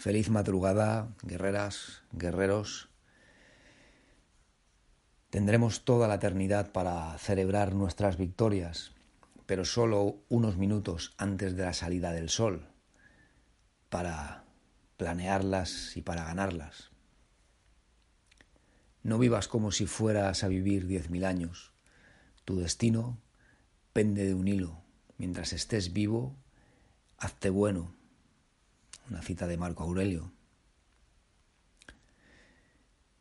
Feliz madrugada, guerreras, guerreros. Tendremos toda la eternidad para celebrar nuestras victorias, pero solo unos minutos antes de la salida del sol, para planearlas y para ganarlas. No vivas como si fueras a vivir diez mil años. Tu destino pende de un hilo. Mientras estés vivo, hazte bueno una cita de Marco Aurelio.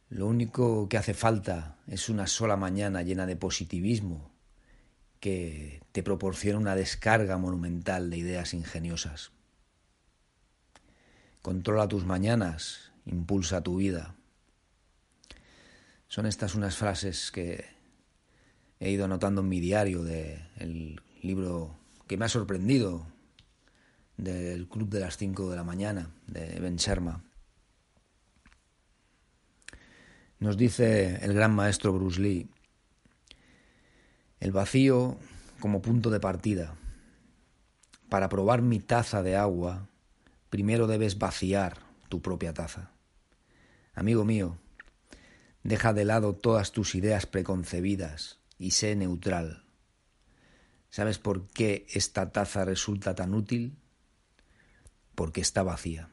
Lo único que hace falta es una sola mañana llena de positivismo que te proporciona una descarga monumental de ideas ingeniosas. Controla tus mañanas, impulsa tu vida. Son estas unas frases que he ido anotando en mi diario del libro que me ha sorprendido del Club de las 5 de la mañana, de Ben Sherma. Nos dice el gran maestro Bruce Lee, el vacío como punto de partida. Para probar mi taza de agua, primero debes vaciar tu propia taza. Amigo mío, deja de lado todas tus ideas preconcebidas y sé neutral. ¿Sabes por qué esta taza resulta tan útil? Porque está vacía.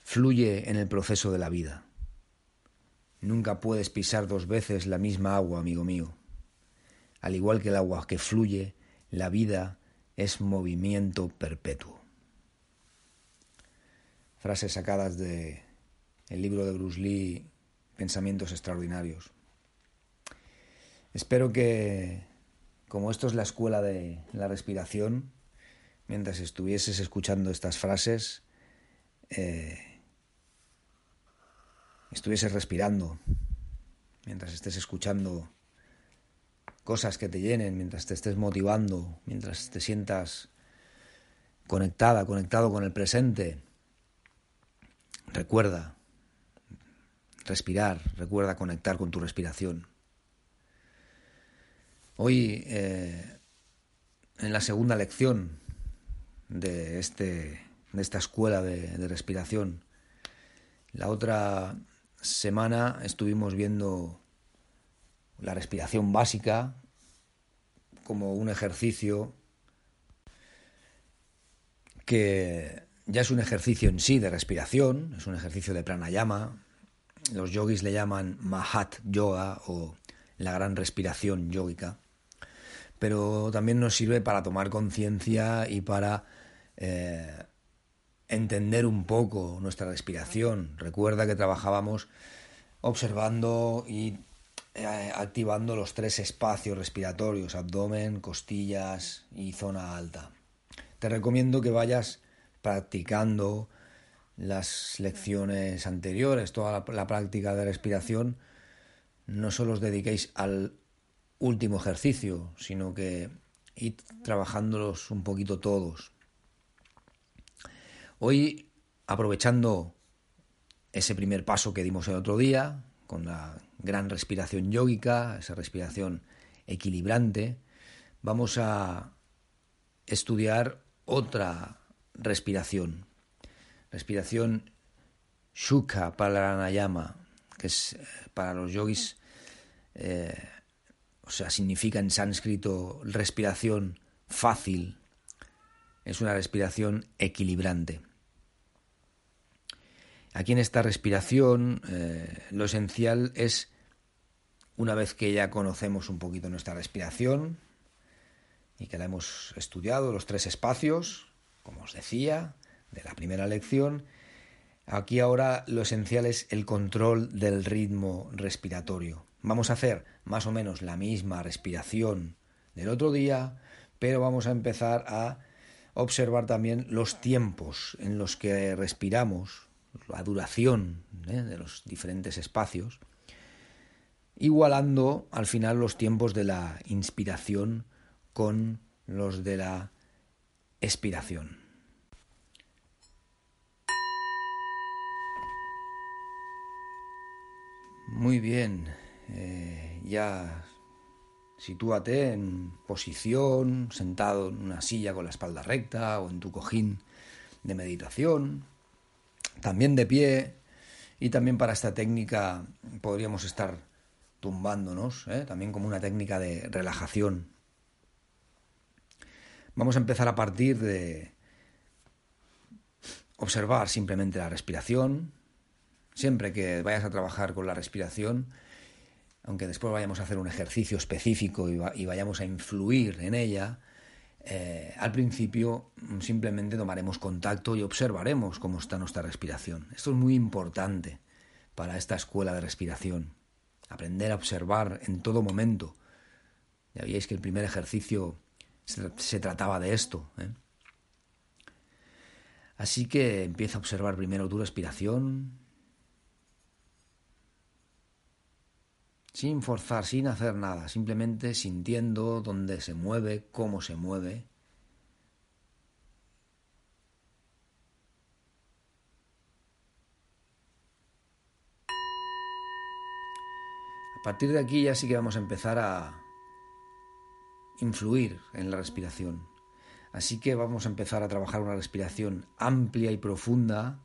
Fluye en el proceso de la vida. Nunca puedes pisar dos veces la misma agua, amigo mío. Al igual que el agua que fluye, la vida es movimiento perpetuo. Frases sacadas de el libro de Bruce Lee, Pensamientos extraordinarios. Espero que, como esto es la escuela de la respiración, mientras estuvieses escuchando estas frases, eh, estuvieses respirando, mientras estés escuchando cosas que te llenen, mientras te estés motivando, mientras te sientas conectada, conectado con el presente. Recuerda respirar, recuerda conectar con tu respiración. Hoy, eh, en la segunda lección de, este, de esta escuela de, respiración. La otra semana estuvimos viendo la respiración básica como un ejercicio que ya es un ejercicio en sí de respiración, es un ejercicio de pranayama. Los yogis le llaman Mahat Yoga o la gran respiración yógica. Pero también nos sirve para tomar conciencia y para eh, entender un poco nuestra respiración. Recuerda que trabajábamos observando y eh, activando los tres espacios respiratorios, abdomen, costillas y zona alta. Te recomiendo que vayas practicando las lecciones anteriores, toda la, práctica de respiración, no solo os dediquéis al último ejercicio, sino que id trabajándolos un poquito todos. Hoy, aprovechando ese primer paso que dimos el otro día, con la gran respiración yógica, esa respiración equilibrante, vamos a estudiar otra respiración. Respiración Shukha Pranayama, que es eh, para los yogis, eh, o sea, significa en sánscrito respiración fácil, es una respiración equilibrante. Aquí en esta respiración eh, lo esencial es, una vez que ya conocemos un poquito nuestra respiración y que la hemos estudiado, los tres espacios, como os decía, de la primera lección, aquí ahora lo esencial es el control del ritmo respiratorio. Vamos a hacer más o menos la misma respiración del otro día, pero vamos a empezar a observar también los tiempos en los que respiramos, la duración ¿eh? de los diferentes espacios, igualando al final los tiempos de la inspiración con los de la expiración. Muy bien, eh, ya Sitúate en posición, sentado en una silla con la espalda recta o en tu cojín de meditación, también de pie, y también para esta técnica podríamos estar tumbándonos, ¿eh? también como una técnica de relajación. Vamos a empezar a partir de observar simplemente la respiración. Siempre que vayas a trabajar con la respiración, aunque después vayamos a hacer un ejercicio específico y, vayamos a influir en ella, eh, al principio simplemente tomaremos contacto y observaremos cómo está nuestra respiración. Esto es muy importante para esta escuela de respiración. Aprender a observar en todo momento. Ya veis que el primer ejercicio se, trataba de esto. ¿eh? Así que empieza a observar primero tu respiración, sin forzar, sin hacer nada, simplemente sintiendo dónde se mueve, cómo se mueve. A partir de aquí ya sí que vamos a empezar a influir en la respiración. Así que vamos a empezar a trabajar una respiración amplia y profunda,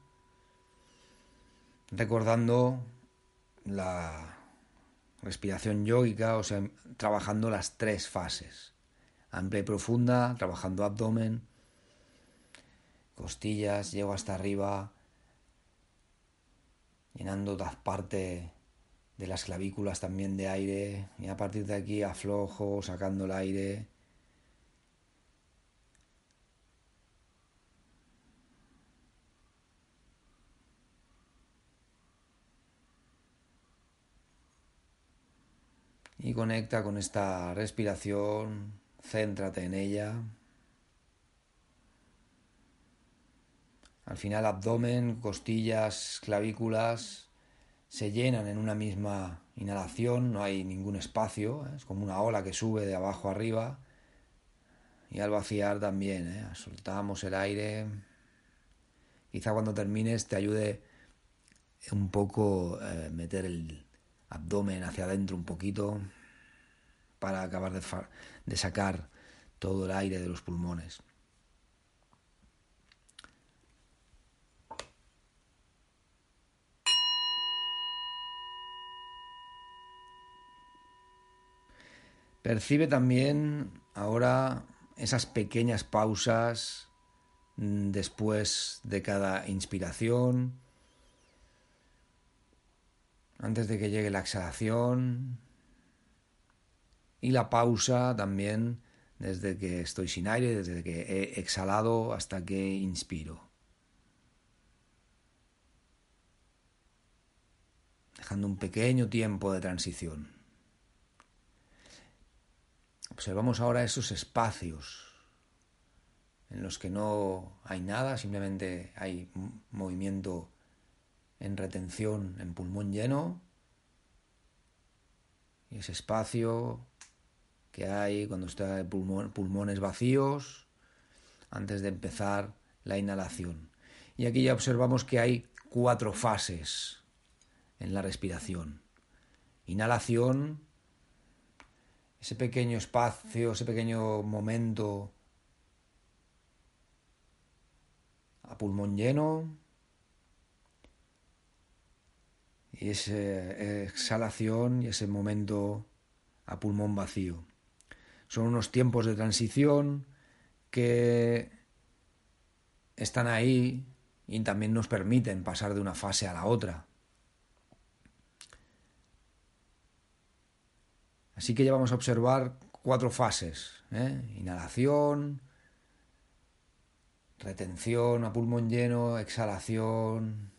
recordando la respiración yógica, o sea, trabajando las tres fases. Amplia y profunda, trabajando abdomen, costillas, llego hasta arriba, llenando toda parte de las clavículas también de aire, y a partir de aquí aflojo, sacando el aire. y conecta con esta respiración, céntrate en ella. Al final abdomen, costillas, clavículas se llenan en una misma inhalación, no hay ningún espacio, ¿eh? es como una ola que sube de abajo arriba. Y al vaciar también, ¿eh? soltamos el aire. Quizá cuando termines te ayude un poco eh, meter el, abdomen hacia adentro un poquito para acabar de, sacar todo el aire de los pulmones. Percibe también ahora esas pequeñas pausas mm, después de cada inspiración antes de que llegue la exhalación y la pausa también desde que estoy sin aire, desde que he exhalado hasta que inspiro. Dejando un pequeño tiempo de transición. Observamos ahora esos espacios en los que no hay nada, simplemente hay movimiento en retención en pulmón lleno y ese espacio que hay cuando está pulmón, pulmones vacíos antes de empezar la inhalación. Y aquí ya observamos que hay cuatro fases en la respiración. Inhalación, ese pequeño espacio, ese pequeño momento a pulmón lleno, y esa exhalación y ese momento a pulmón vacío. Son unos tiempos de transición que están ahí y también nos permiten pasar de una fase a la otra. Así que ya vamos a observar cuatro fases. ¿eh? Inhalación, retención a pulmón lleno, exhalación,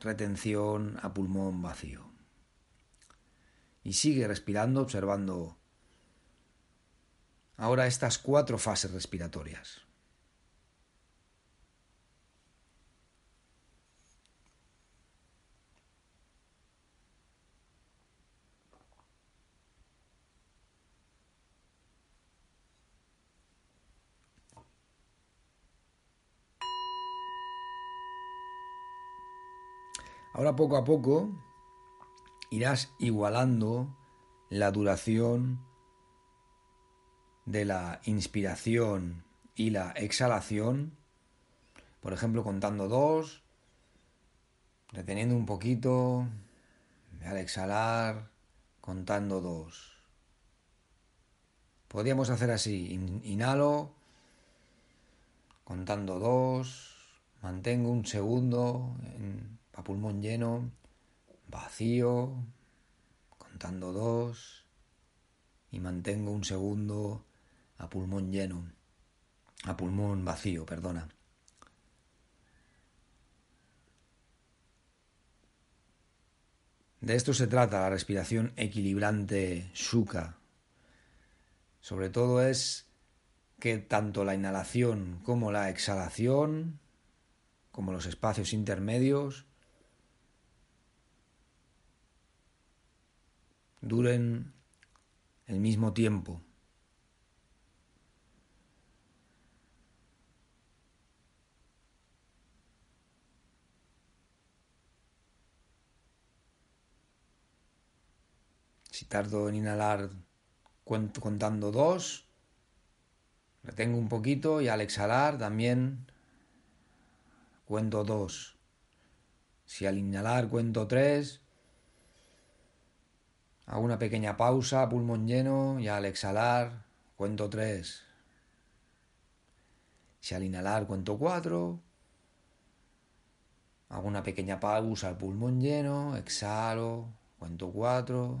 retención a pulmón vacío. Y sigue respirando, observando ahora estas cuatro fases respiratorias. Ahora poco a poco irás igualando la duración de la inspiración y la exhalación por ejemplo, contando dos, reteniendo un poquito, al exhalar, contando dos. Podríamos hacer así, inhalo, contando dos, mantengo un segundo a pulmón lleno, vacío, contando dos, y mantengo un segundo a pulmón lleno, a pulmón vacío, perdona. De esto se trata la respiración equilibrante Sukha. Sobre todo es que tanto la inhalación como la exhalación, como los espacios intermedios, duren el mismo tiempo. Si tardo en inhalar contando dos, retengo un poquito y al exhalar también cuento dos. Si al inhalar cuento tres, hago una pequeña pausa, pulmón lleno y al exhalar cuento tres. Si al inhalar cuento cuatro, hago una pequeña pausa, pulmón lleno, exhalo, cuento cuatro.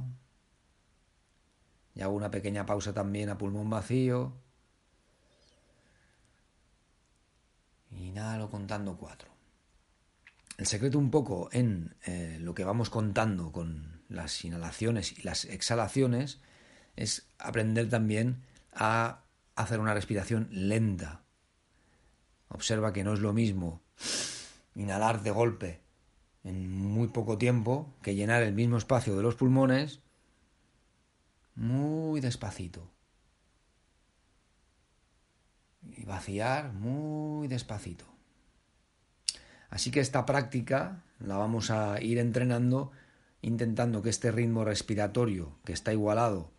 Y hago una pequeña pausa también a pulmón vacío. Inhalo contando cuatro. El secreto un poco en eh, lo que vamos contando con las inhalaciones y las exhalaciones es aprender también a hacer una respiración lenta. Observa que no es lo mismo inhalar de golpe en muy poco tiempo que llenar el mismo espacio de los pulmones muy despacito. Y vaciar muy despacito. Así que esta práctica la vamos a ir entrenando intentando que este ritmo respiratorio que está igualado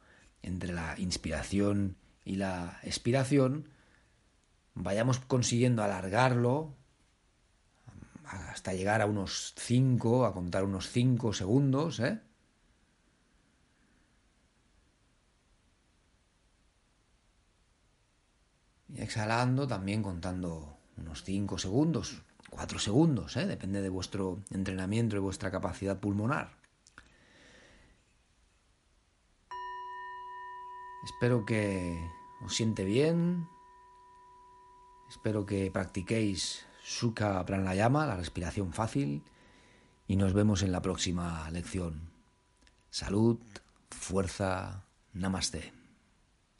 entre la inspiración y la expiración, vayamos consiguiendo alargarlo hasta llegar a unos 5, a contar unos 5 segundos, ¿eh? Y exhalando también contando unos 5 segundos, 4 segundos, ¿eh? depende de vuestro entrenamiento y vuestra capacidad pulmonar. Espero que os siente bien. Espero que practiquéis Sukha Pranayama, la respiración fácil. Y nos vemos en la próxima lección. Salud, fuerza, namaste.